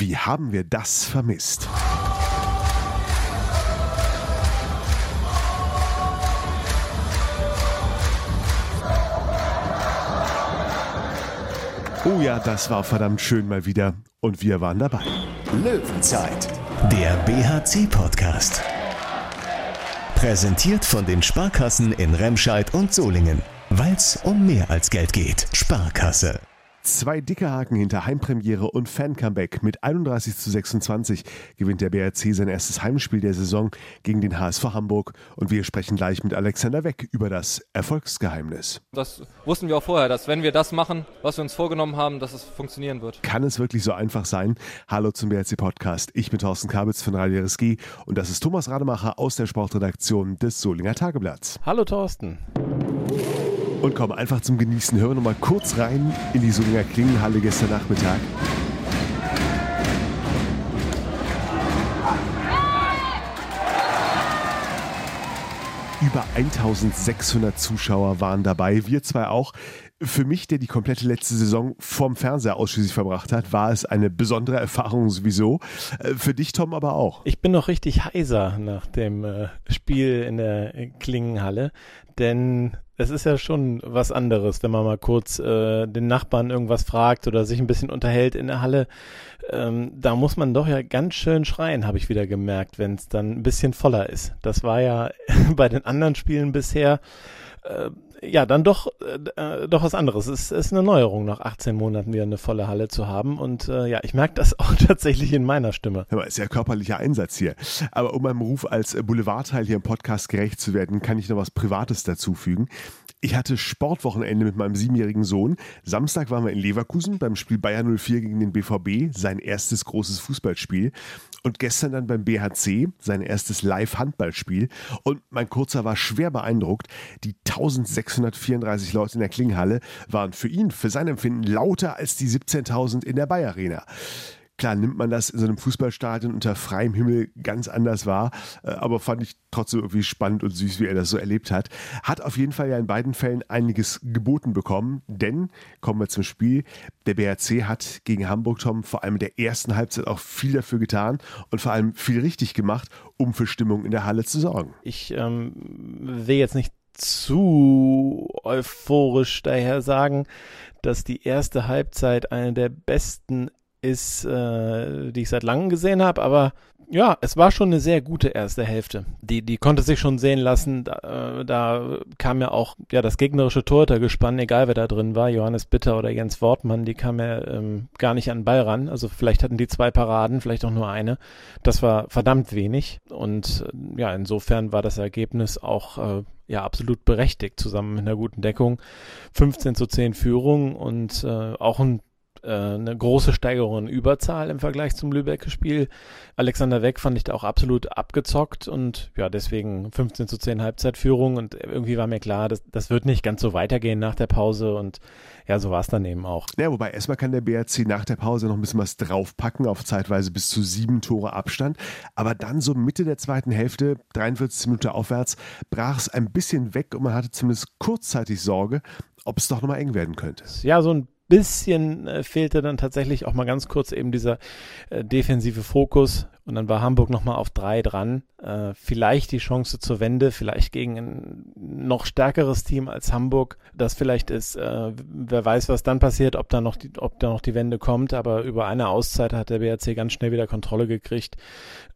Wie haben wir das vermisst? Oh ja, das war verdammt schön mal wieder und wir waren dabei. Löwenzeit, der BHC-Podcast. Präsentiert von den Sparkassen in Remscheid und Solingen. Weil es um mehr als Geld geht. Sparkasse. Zwei dicke Haken hinter Heimpremiere und Fan-Comeback. Mit 31 zu 26 gewinnt der BRC sein erstes Heimspiel der Saison gegen den HSV Hamburg. Und wir sprechen gleich mit Alexander Weck über das Erfolgsgeheimnis. Das wussten wir auch vorher, dass wenn wir das machen, was wir uns vorgenommen haben, dass es funktionieren wird. Kann es wirklich so einfach sein? Hallo zum BRC Podcast. Ich bin Thorsten Kabitz von Radio RSG und das ist Thomas Rademacher aus der Sportredaktion des Solinger Tageblatts. Hallo Thorsten. Und komm, einfach zum Genießen. Hören wir noch mal kurz rein in die Solinger Klingenhalle gestern Nachmittag. Über 1600 Zuschauer waren dabei, wir zwei auch. Für mich, der die komplette letzte Saison vorm Fernseher ausschließlich verbracht hat, war es eine besondere Erfahrung sowieso. Äh, für dich, Tom, aber auch. Ich bin noch richtig heiser nach dem äh, Spiel in der Klingenhalle, denn es ist ja schon was anderes, wenn man mal kurz äh, den Nachbarn irgendwas fragt oder sich ein bisschen unterhält in der Halle. Ähm, da muss man doch ja ganz schön schreien, habe ich wieder gemerkt, wenn es dann ein bisschen voller ist. Das war ja bei den anderen Spielen bisher äh, ja, dann doch, äh, doch was anderes. Es ist eine Neuerung, nach 18 Monaten wieder eine volle Halle zu haben. Und äh, ja, ich merke das auch tatsächlich in meiner Stimme. Aber ist ja körperlicher Einsatz hier. Aber um meinem Ruf als Boulevardteil hier im Podcast gerecht zu werden, kann ich noch was Privates dazufügen. Ich hatte Sportwochenende mit meinem siebenjährigen Sohn. Samstag waren wir in Leverkusen beim Spiel Bayern 04 gegen den BVB, sein erstes großes Fußballspiel. Und gestern dann beim BHC, sein erstes Live-Handballspiel. Und mein Kurzer war schwer beeindruckt. Die 1634 Leute in der Klinghalle waren für ihn, für sein Empfinden, lauter als die 17.000 in der Bayer Arena. Klar nimmt man das in so einem Fußballstadion unter freiem Himmel ganz anders wahr, äh, aber fand ich trotzdem irgendwie spannend und süß, wie er das so erlebt hat. Hat auf jeden Fall ja in beiden Fällen einiges geboten bekommen, denn, kommen wir zum Spiel, der BRC hat gegen Hamburg, Tom, vor allem in der ersten Halbzeit auch viel dafür getan und vor allem viel richtig gemacht, um für Stimmung in der Halle zu sorgen. Ich ähm, will jetzt nicht zu euphorisch daher sagen, dass die erste Halbzeit eine der besten ist, äh, die ich seit langem gesehen habe, aber ja, es war schon eine sehr gute erste Hälfte. Die, die konnte sich schon sehen lassen. Da, äh, da kam ja auch ja das gegnerische Torhütergespann, egal wer da drin war, Johannes Bitter oder Jens Wortmann, die kam ja ähm, gar nicht an den Ball ran. Also vielleicht hatten die zwei Paraden, vielleicht auch nur eine. Das war verdammt wenig. Und äh, ja, insofern war das Ergebnis auch äh, ja absolut berechtigt, zusammen mit einer guten Deckung. 15 zu 10 Führung und äh, auch ein äh, eine große Steigerung in Überzahl im Vergleich zum Lübecker Spiel. Alexander Weck fand ich da auch absolut abgezockt und ja, deswegen 15 zu 10 Halbzeitführung und irgendwie war mir klar, das, das wird nicht ganz so weitergehen nach der Pause und ja, so war es dann eben auch. Ja, wobei erstmal kann der BRC nach der Pause noch ein bisschen was draufpacken, auf zeitweise bis zu sieben Tore Abstand. Aber dann so Mitte der zweiten Hälfte, 43 Minuten aufwärts, brach es ein bisschen weg und man hatte zumindest kurzzeitig Sorge, ob es doch nochmal eng werden könnte. Ja, so ein bisschen äh, fehlte dann tatsächlich auch mal ganz kurz eben dieser äh, defensive Fokus. Und dann war Hamburg nochmal auf drei dran. Äh, vielleicht die Chance zur Wende, vielleicht gegen ein noch stärkeres Team als Hamburg. Das vielleicht ist, äh, wer weiß, was dann passiert, ob da, noch die, ob da noch die Wende kommt. Aber über eine Auszeit hat der BRC ganz schnell wieder Kontrolle gekriegt.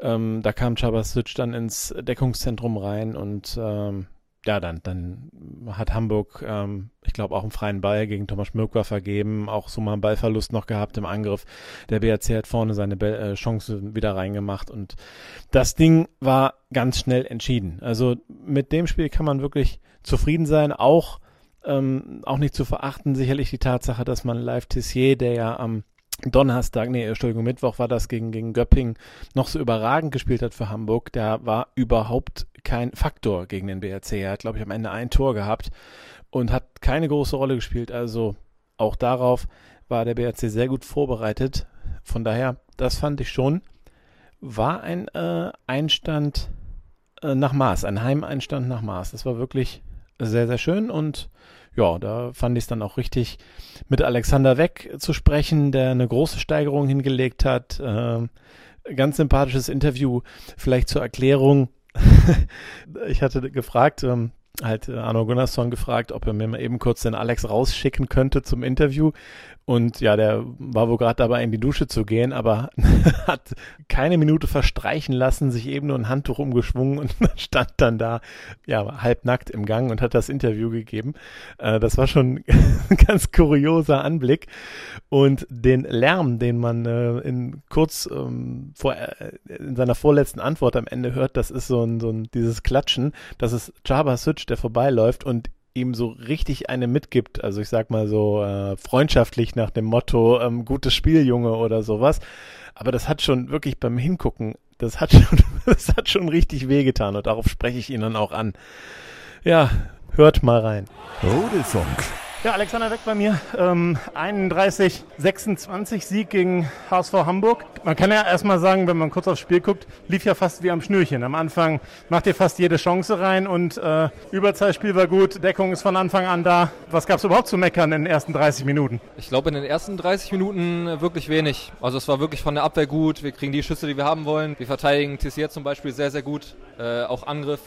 Ähm, da kam Chabasic dann ins Deckungszentrum rein und ähm, ja, dann, dann hat Hamburg, ähm, ich glaube, auch einen freien Ball gegen Thomas Schmirkwa vergeben, auch so mal einen Ballverlust noch gehabt im Angriff. Der BRC hat vorne seine Be äh, Chance wieder reingemacht und das Ding war ganz schnell entschieden. Also mit dem Spiel kann man wirklich zufrieden sein, auch, ähm, auch nicht zu verachten, sicherlich die Tatsache, dass man Live Tissier, der ja am Donnerstag, nee, Entschuldigung, Mittwoch war das gegen, gegen Göpping, noch so überragend gespielt hat für Hamburg, der war überhaupt kein Faktor gegen den BRC. Er hat, glaube ich, am Ende ein Tor gehabt und hat keine große Rolle gespielt. Also auch darauf war der BRC sehr gut vorbereitet. Von daher, das fand ich schon, war ein äh, Einstand äh, nach Maß, ein Heimeinstand nach Maß. Das war wirklich sehr, sehr schön und ja, da fand ich es dann auch richtig, mit Alexander Weg zu sprechen, der eine große Steigerung hingelegt hat. Ähm, ganz sympathisches Interview. Vielleicht zur Erklärung. ich hatte gefragt, ähm, halt äh, Arno Gunnarsson gefragt, ob er mir mal eben kurz den Alex rausschicken könnte zum Interview. Und ja, der war wohl gerade dabei, in die Dusche zu gehen, aber hat keine Minute verstreichen lassen, sich eben nur ein Handtuch umgeschwungen und stand dann da, ja, halbnackt im Gang und hat das Interview gegeben. Äh, das war schon ein ganz kurioser Anblick. Und den Lärm, den man äh, in kurz ähm, vor, äh, in seiner vorletzten Antwort am Ende hört, das ist so ein, so ein dieses Klatschen. Das ist Jabba Switch, der vorbeiläuft und ihm so richtig eine mitgibt. Also ich sag mal so äh, freundschaftlich nach dem Motto, ähm, gutes Spiel, Junge oder sowas. Aber das hat schon wirklich beim Hingucken, das hat schon, das hat schon richtig wehgetan und darauf spreche ich ihn dann auch an. Ja, hört mal rein. Rudelfunk. Ja, Alexander Weg bei mir. Ähm, 31, 26 Sieg gegen HSV Hamburg. Man kann ja erstmal sagen, wenn man kurz aufs Spiel guckt, lief ja fast wie am Schnürchen. Am Anfang macht ihr fast jede Chance rein und äh, Überzeitspiel war gut, Deckung ist von Anfang an da. Was gab es überhaupt zu meckern in den ersten 30 Minuten? Ich glaube, in den ersten 30 Minuten wirklich wenig. Also es war wirklich von der Abwehr gut. Wir kriegen die Schüsse, die wir haben wollen. Wir verteidigen Tissier zum Beispiel sehr, sehr gut. Äh, auch Angriff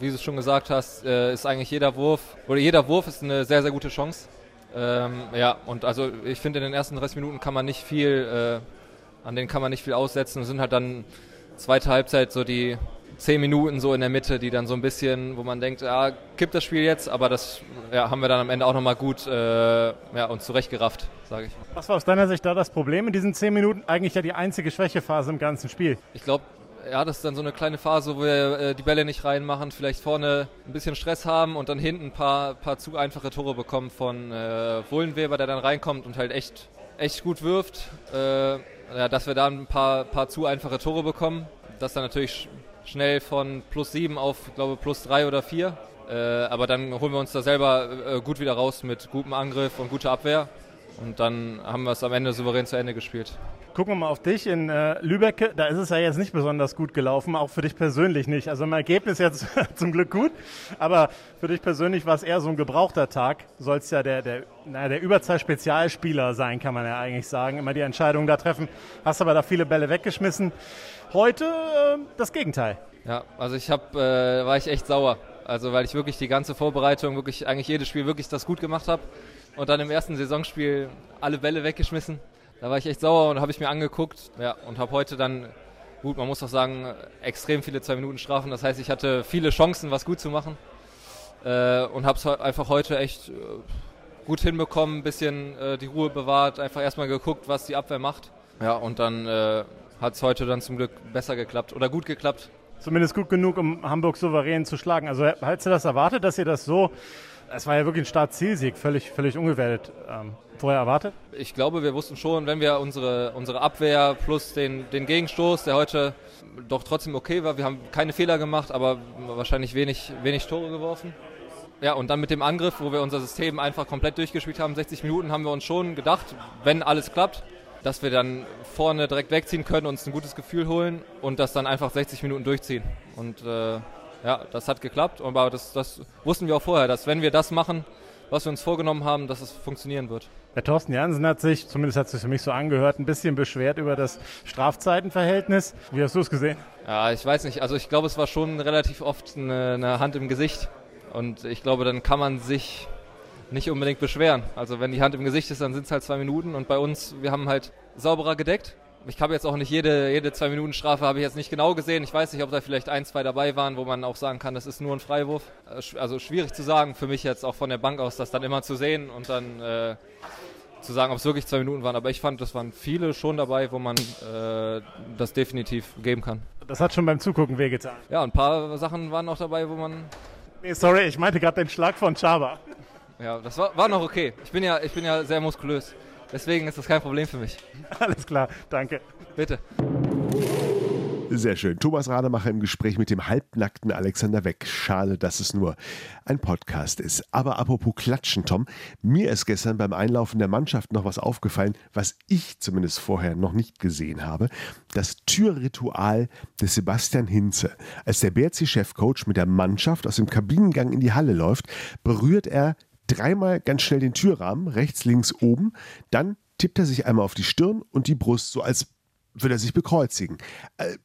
wie du es schon gesagt hast, äh, ist eigentlich jeder Wurf, oder jeder Wurf ist eine sehr, sehr gute Chance. Ähm, ja, und also ich finde, in den ersten 30 Minuten kann man nicht viel, äh, an denen kann man nicht viel aussetzen. Es sind halt dann zweite Halbzeit so die 10 Minuten so in der Mitte, die dann so ein bisschen, wo man denkt, ja, kippt das Spiel jetzt, aber das ja, haben wir dann am Ende auch nochmal gut äh, ja, uns zurechtgerafft, sage ich. Was war aus deiner Sicht da das Problem in diesen 10 Minuten? Eigentlich ja die einzige Schwächephase im ganzen Spiel. Ich glaube, ja, das ist dann so eine kleine Phase, wo wir äh, die Bälle nicht reinmachen, vielleicht vorne ein bisschen Stress haben und dann hinten ein paar, paar zu einfache Tore bekommen von äh, Wohlenweber, der dann reinkommt und halt echt, echt gut wirft. Äh, ja, dass wir da ein paar, paar zu einfache Tore bekommen. Das dann natürlich schnell von plus sieben auf, glaube, plus drei oder vier. Äh, aber dann holen wir uns da selber äh, gut wieder raus mit gutem Angriff und guter Abwehr. Und dann haben wir es am Ende souverän zu Ende gespielt. Gucken wir mal auf dich in äh, Lübeck. Da ist es ja jetzt nicht besonders gut gelaufen, auch für dich persönlich nicht. Also im Ergebnis jetzt zum Glück gut, aber für dich persönlich war es eher so ein gebrauchter Tag. Sollst ja der, der, naja, der Überzahl-Spezialspieler sein, kann man ja eigentlich sagen. Immer die Entscheidung da treffen. Hast aber da viele Bälle weggeschmissen. Heute äh, das Gegenteil. Ja, also ich hab, äh, war ich echt sauer. Also weil ich wirklich die ganze Vorbereitung, wirklich eigentlich jedes Spiel wirklich das gut gemacht habe und dann im ersten Saisonspiel alle Bälle weggeschmissen. Da war ich echt sauer und habe ich mir angeguckt ja, und habe heute dann, gut, man muss doch sagen, extrem viele Zwei-Minuten-Strafen. Das heißt, ich hatte viele Chancen, was gut zu machen äh, und habe es einfach heute echt äh, gut hinbekommen, ein bisschen äh, die Ruhe bewahrt, einfach erstmal geguckt, was die Abwehr macht. Ja, und dann äh, hat es heute dann zum Glück besser geklappt oder gut geklappt. Zumindest gut genug, um Hamburg souverän zu schlagen. Also hättest du das erwartet, dass ihr das so es war ja wirklich ein Start-Zielsieg, völlig, völlig ungewertet. Ähm, vorher erwartet? Ich glaube, wir wussten schon, wenn wir unsere, unsere Abwehr plus den, den Gegenstoß, der heute doch trotzdem okay war, wir haben keine Fehler gemacht, aber wahrscheinlich wenig, wenig Tore geworfen. Ja, und dann mit dem Angriff, wo wir unser System einfach komplett durchgespielt haben, 60 Minuten, haben wir uns schon gedacht, wenn alles klappt, dass wir dann vorne direkt wegziehen können, uns ein gutes Gefühl holen und das dann einfach 60 Minuten durchziehen. Und äh, ja, das hat geklappt, aber das, das wussten wir auch vorher, dass wenn wir das machen, was wir uns vorgenommen haben, dass es funktionieren wird. Der Thorsten Jansen hat sich, zumindest hat es sich für mich so angehört, ein bisschen beschwert über das Strafzeitenverhältnis. Wie hast du es gesehen? Ja, ich weiß nicht. Also ich glaube, es war schon relativ oft eine, eine Hand im Gesicht. Und ich glaube, dann kann man sich nicht unbedingt beschweren. Also wenn die Hand im Gesicht ist, dann sind es halt zwei Minuten. Und bei uns, wir haben halt sauberer gedeckt ich habe jetzt auch nicht jede, jede zwei Minuten Strafe habe ich jetzt nicht genau gesehen. Ich weiß nicht, ob da vielleicht ein, zwei dabei waren, wo man auch sagen kann, das ist nur ein Freiwurf. Äh, also schwierig zu sagen für mich jetzt auch von der Bank aus, das dann immer zu sehen und dann äh, zu sagen, ob es wirklich zwei Minuten waren. Aber ich fand, das waren viele schon dabei, wo man äh, das definitiv geben kann. Das hat schon beim Zugucken wehgetan. Ja, ein paar Sachen waren noch dabei, wo man. Nee, sorry, ich meinte gerade den Schlag von Chaba. Ja, das war, war noch okay. Ich bin ja, ich bin ja sehr muskulös. Deswegen ist das kein Problem für mich. Alles klar, danke. Bitte. Sehr schön. Thomas Rademacher im Gespräch mit dem halbnackten Alexander Weck. Schade, dass es nur ein Podcast ist. Aber apropos Klatschen, Tom, mir ist gestern beim Einlaufen der Mannschaft noch was aufgefallen, was ich zumindest vorher noch nicht gesehen habe. Das Türritual des Sebastian Hinze. Als der BRC-Chefcoach mit der Mannschaft aus dem Kabinengang in die Halle läuft, berührt er dreimal ganz schnell den Türrahmen, rechts, links, oben. Dann tippt er sich einmal auf die Stirn und die Brust, so als würde er sich bekreuzigen. Äh,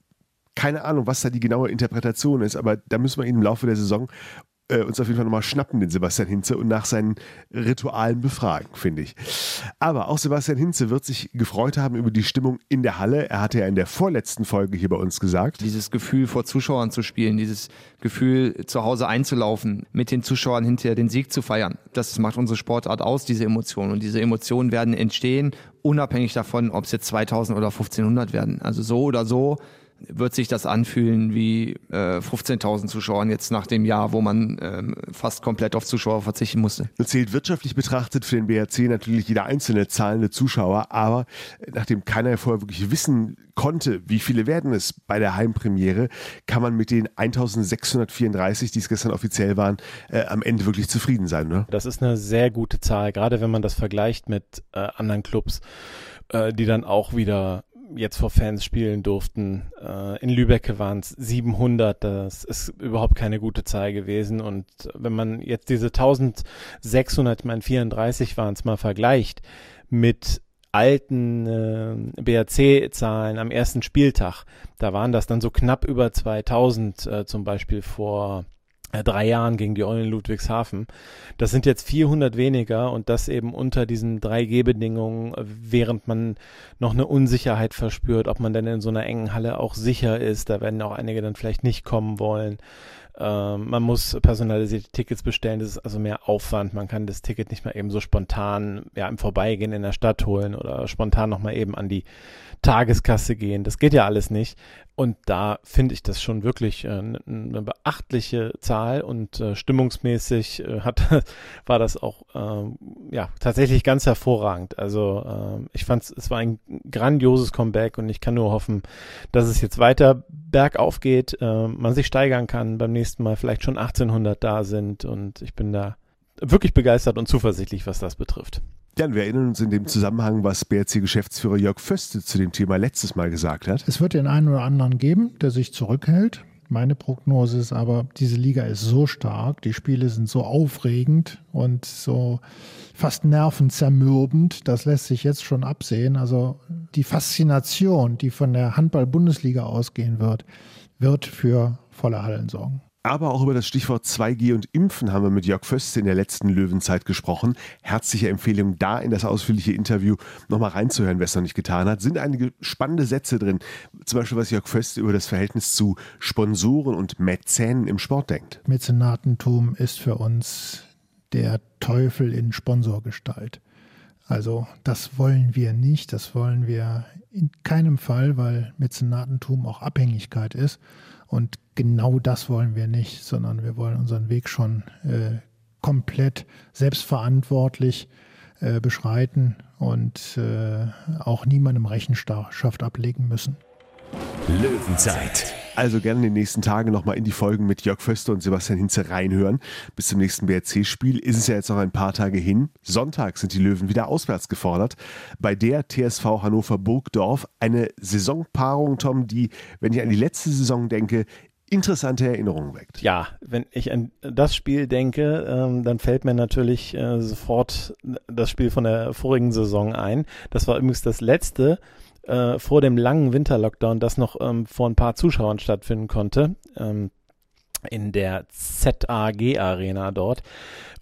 keine Ahnung, was da die genaue Interpretation ist, aber da müssen wir ihn im Laufe der Saison äh, uns auf jeden Fall nochmal schnappen, den Sebastian Hinze, und nach seinen Ritualen befragen, finde ich. Aber auch Sebastian Hinze wird sich gefreut haben über die Stimmung in der Halle. Er hatte ja in der vorletzten Folge hier bei uns gesagt. Dieses Gefühl vor Zuschauern zu spielen, dieses Gefühl zu Hause einzulaufen, mit den Zuschauern hinterher den Sieg zu feiern. Das macht unsere Sportart aus, diese Emotionen. Und diese Emotionen werden entstehen, unabhängig davon, ob es jetzt 2000 oder 1500 werden. Also so oder so wird sich das anfühlen wie äh, 15.000 Zuschauern jetzt nach dem Jahr, wo man ähm, fast komplett auf Zuschauer verzichten musste. Das zählt wirtschaftlich betrachtet für den BRC natürlich jeder einzelne zahlende Zuschauer, aber nachdem keiner vorher wirklich wissen konnte, wie viele werden es bei der Heimpremiere, kann man mit den 1634, die es gestern offiziell waren, äh, am Ende wirklich zufrieden sein. Ne? Das ist eine sehr gute Zahl, gerade wenn man das vergleicht mit äh, anderen Clubs, äh, die dann auch wieder jetzt vor Fans spielen durften. Äh, in Lübeck waren es 700. Das ist überhaupt keine gute Zahl gewesen. Und wenn man jetzt diese 1600, ich meine 34 waren es mal vergleicht mit alten äh, BRC-Zahlen am ersten Spieltag, da waren das dann so knapp über 2000 äh, zum Beispiel vor drei Jahren gegen die Eulen Ludwigshafen. Das sind jetzt 400 weniger und das eben unter diesen 3G-Bedingungen, während man noch eine Unsicherheit verspürt, ob man denn in so einer engen Halle auch sicher ist. Da werden auch einige dann vielleicht nicht kommen wollen. Ähm, man muss personalisierte Tickets bestellen, das ist also mehr Aufwand. Man kann das Ticket nicht mal eben so spontan ja, im Vorbeigehen in der Stadt holen oder spontan nochmal eben an die Tageskasse gehen. Das geht ja alles nicht. Und da finde ich das schon wirklich äh, eine beachtliche Zahl und äh, stimmungsmäßig äh, hat, war das auch ähm, ja tatsächlich ganz hervorragend. Also äh, ich fand es war ein grandioses Comeback und ich kann nur hoffen, dass es jetzt weiter bergauf geht, man sich steigern kann, beim nächsten Mal vielleicht schon 1800 da sind und ich bin da wirklich begeistert und zuversichtlich, was das betrifft. Ja, wir erinnern uns in dem Zusammenhang, was BRC-Geschäftsführer Jörg Föste zu dem Thema letztes Mal gesagt hat. Es wird den einen oder anderen geben, der sich zurückhält. Meine Prognose ist aber, diese Liga ist so stark, die Spiele sind so aufregend und so fast nervenzermürbend, das lässt sich jetzt schon absehen. Also die Faszination, die von der Handball-Bundesliga ausgehen wird, wird für volle Hallen sorgen. Aber auch über das Stichwort 2G und Impfen haben wir mit Jörg Föste in der letzten Löwenzeit gesprochen. Herzliche Empfehlung, da in das ausführliche Interview nochmal reinzuhören, wer es noch nicht getan hat. Sind einige spannende Sätze drin. Zum Beispiel, was Jörg Föste über das Verhältnis zu Sponsoren und Mäzenen im Sport denkt. Mäzenatentum ist für uns der Teufel in Sponsorgestalt. Also das wollen wir nicht, das wollen wir in keinem Fall, weil Mäzenatentum auch Abhängigkeit ist. Und genau das wollen wir nicht, sondern wir wollen unseren Weg schon äh, komplett selbstverantwortlich äh, beschreiten und äh, auch niemandem Rechenschaft ablegen müssen. Löwenzeit. Also gerne in den nächsten Tagen nochmal in die Folgen mit Jörg Föster und Sebastian Hinze reinhören. Bis zum nächsten BRC-Spiel ist es ja jetzt noch ein paar Tage hin. Sonntag sind die Löwen wieder auswärts gefordert. Bei der TSV Hannover Burgdorf eine Saisonpaarung, Tom, die, wenn ich an die letzte Saison denke, interessante Erinnerungen weckt. Ja, wenn ich an das Spiel denke, ähm, dann fällt mir natürlich äh, sofort das Spiel von der vorigen Saison ein. Das war übrigens das letzte äh, vor dem langen Winterlockdown, das noch ähm, vor ein paar Zuschauern stattfinden konnte. Ähm, in der ZAG Arena dort.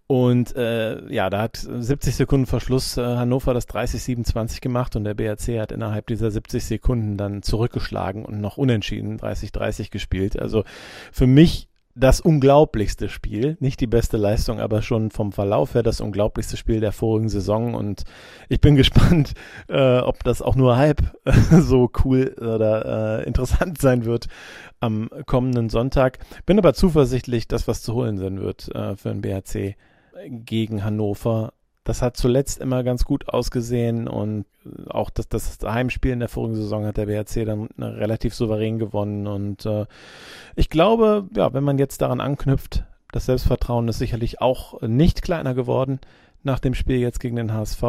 Und äh, ja, da hat 70 Sekunden Verschluss äh, Hannover das 30-27 gemacht und der BRC hat innerhalb dieser 70 Sekunden dann zurückgeschlagen und noch unentschieden 30-30 gespielt. Also für mich das unglaublichste Spiel. Nicht die beste Leistung, aber schon vom Verlauf her das unglaublichste Spiel der vorigen Saison. Und ich bin gespannt, äh, ob das auch nur halb äh, so cool oder äh, interessant sein wird am kommenden Sonntag. Bin aber zuversichtlich, dass was zu holen sein wird äh, für den BHC gegen Hannover. Das hat zuletzt immer ganz gut ausgesehen und auch das, das Heimspiel in der vorigen Saison hat der BRC dann relativ souverän gewonnen. Und äh, ich glaube, ja, wenn man jetzt daran anknüpft, das Selbstvertrauen ist sicherlich auch nicht kleiner geworden nach dem Spiel jetzt gegen den HSV,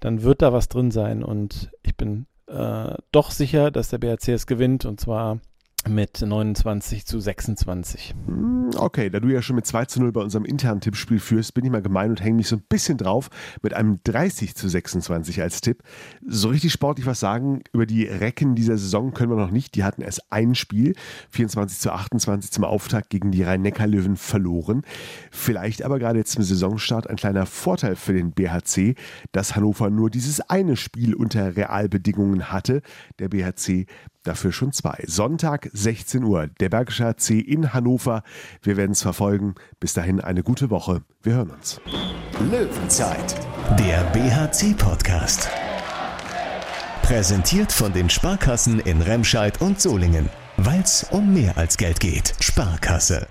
dann wird da was drin sein. Und ich bin äh, doch sicher, dass der BRC es gewinnt und zwar mit 29 zu 26. Hm, okay, da du ja schon mit 2 zu 0 bei unserem internen Tippspiel führst, bin ich mal gemein und hänge mich so ein bisschen drauf mit einem 30 zu 26 als Tipp. So richtig sportlich was sagen über die Recken dieser Saison können wir noch nicht. Die hatten erst ein Spiel, 24 zu 28 zum Auftakt gegen die Rhein-Neckar-Löwen verloren. Vielleicht aber gerade jetzt zum Saisonstart ein kleiner Vorteil für den BHC, dass Hannover nur dieses eine Spiel unter Realbedingungen hatte. Der BHC dafür schon zwei. Sonntag 16 Uhr, der Bergische HC in Hannover. Wir werden es verfolgen. Bis dahin eine gute Woche. Wir hören uns. Löwenzeit, der BHC-Podcast. Präsentiert von den Sparkassen in Remscheid und Solingen. Weil es um mehr als Geld geht. Sparkasse.